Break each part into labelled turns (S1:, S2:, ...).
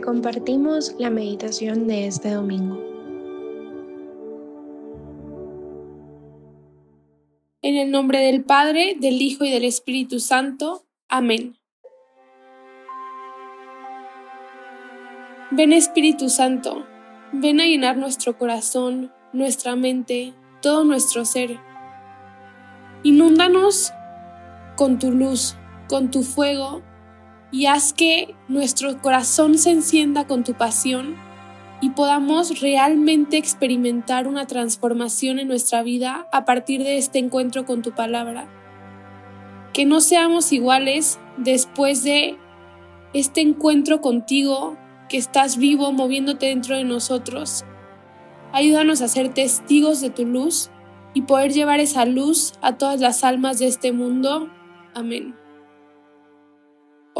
S1: compartimos la meditación de este domingo.
S2: En el nombre del Padre, del Hijo y del Espíritu Santo. Amén. Ven Espíritu Santo, ven a llenar nuestro corazón, nuestra mente, todo nuestro ser. Inúndanos con tu luz, con tu fuego, y haz que nuestro corazón se encienda con tu pasión y podamos realmente experimentar una transformación en nuestra vida a partir de este encuentro con tu palabra. Que no seamos iguales después de este encuentro contigo que estás vivo moviéndote dentro de nosotros. Ayúdanos a ser testigos de tu luz y poder llevar esa luz a todas las almas de este mundo. Amén.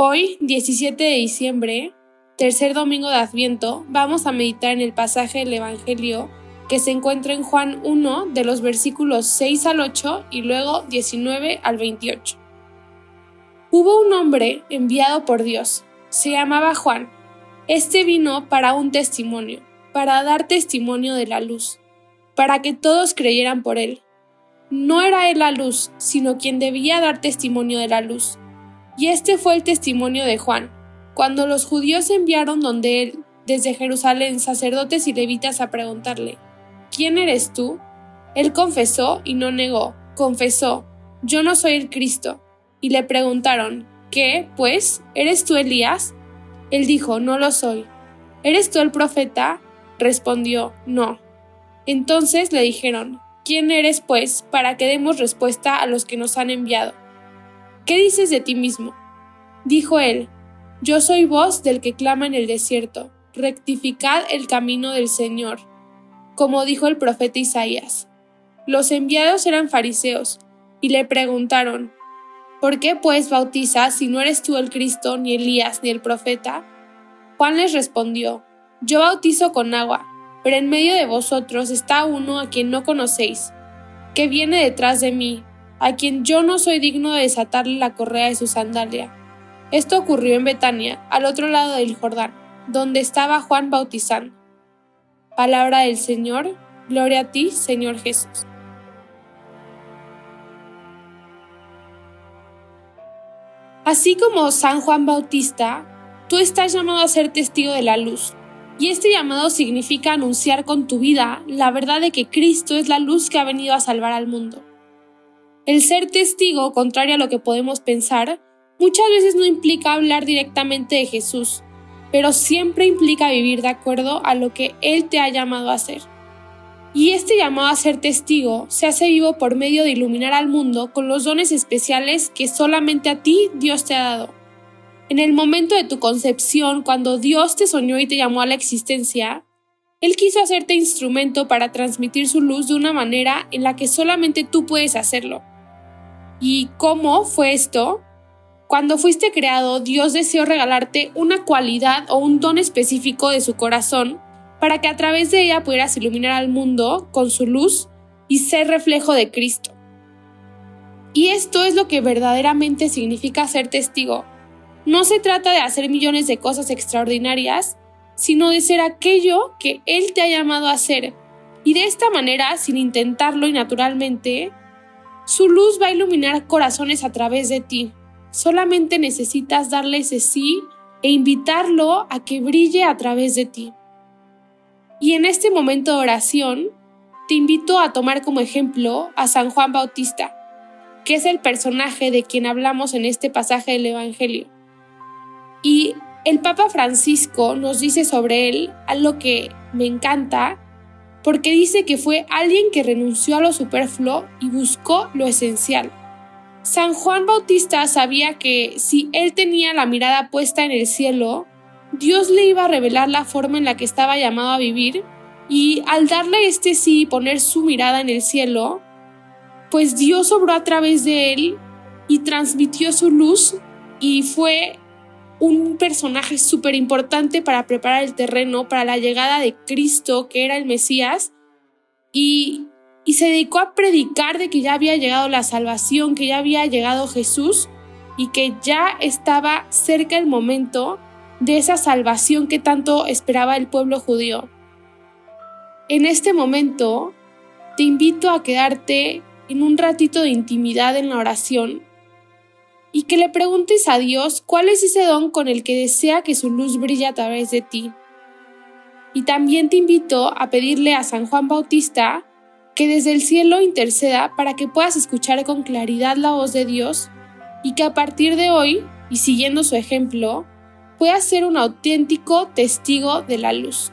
S2: Hoy, 17 de diciembre, tercer domingo de Adviento, vamos a meditar en el pasaje del Evangelio que se encuentra en Juan 1 de los versículos 6 al 8 y luego 19 al 28. Hubo un hombre enviado por Dios, se llamaba Juan este vino para un testimonio, para dar testimonio de la luz, para que todos creyeran por él. No era él la luz, sino quien debía dar testimonio de la luz. Y este fue el testimonio de Juan, cuando los judíos enviaron donde él, desde Jerusalén, sacerdotes y levitas a preguntarle, ¿quién eres tú? Él confesó y no negó, confesó, yo no soy el Cristo. Y le preguntaron, ¿qué, pues? ¿Eres tú Elías? Él dijo, no lo soy. ¿Eres tú el profeta? Respondió, no. Entonces le dijeron, ¿quién eres pues para que demos respuesta a los que nos han enviado? ¿Qué dices de ti mismo? Dijo él, yo soy voz del que clama en el desierto, rectificad el camino del Señor, como dijo el profeta Isaías. Los enviados eran fariseos, y le preguntaron, ¿Por qué pues bautizas si no eres tú el Cristo, ni Elías, ni el profeta? Juan les respondió, Yo bautizo con agua, pero en medio de vosotros está uno a quien no conocéis, que viene detrás de mí, a quien yo no soy digno de desatarle la correa de su sandalia. Esto ocurrió en Betania, al otro lado del Jordán, donde estaba Juan bautizando. Palabra del Señor, gloria a ti, Señor Jesús. Así como San Juan Bautista, tú estás llamado a ser testigo de la luz. Y este llamado significa anunciar con tu vida la verdad de que Cristo es la luz que ha venido a salvar al mundo. El ser testigo, contrario a lo que podemos pensar, muchas veces no implica hablar directamente de Jesús, pero siempre implica vivir de acuerdo a lo que Él te ha llamado a hacer. Y este llamado a ser testigo se hace vivo por medio de iluminar al mundo con los dones especiales que solamente a ti Dios te ha dado. En el momento de tu concepción, cuando Dios te soñó y te llamó a la existencia, Él quiso hacerte instrumento para transmitir su luz de una manera en la que solamente tú puedes hacerlo. ¿Y cómo fue esto? Cuando fuiste creado, Dios deseó regalarte una cualidad o un don específico de su corazón para que a través de ella pudieras iluminar al mundo con su luz y ser reflejo de Cristo. Y esto es lo que verdaderamente significa ser testigo. No se trata de hacer millones de cosas extraordinarias, sino de ser aquello que Él te ha llamado a hacer. Y de esta manera, sin intentarlo y naturalmente, su luz va a iluminar corazones a través de ti. Solamente necesitas darle ese sí e invitarlo a que brille a través de ti. Y en este momento de oración, te invito a tomar como ejemplo a San Juan Bautista, que es el personaje de quien hablamos en este pasaje del Evangelio. Y el Papa Francisco nos dice sobre él algo que me encanta, porque dice que fue alguien que renunció a lo superfluo y buscó lo esencial. San Juan Bautista sabía que si él tenía la mirada puesta en el cielo, Dios le iba a revelar la forma en la que estaba llamado a vivir y al darle este sí y poner su mirada en el cielo, pues Dios obró a través de él y transmitió su luz y fue un personaje súper importante para preparar el terreno para la llegada de Cristo, que era el Mesías, y, y se dedicó a predicar de que ya había llegado la salvación, que ya había llegado Jesús y que ya estaba cerca el momento de esa salvación que tanto esperaba el pueblo judío. En este momento, te invito a quedarte en un ratito de intimidad en la oración y que le preguntes a Dios cuál es ese don con el que desea que su luz brille a través de ti. Y también te invito a pedirle a San Juan Bautista que desde el cielo interceda para que puedas escuchar con claridad la voz de Dios y que a partir de hoy, y siguiendo su ejemplo, puedas ser un auténtico testigo de la luz.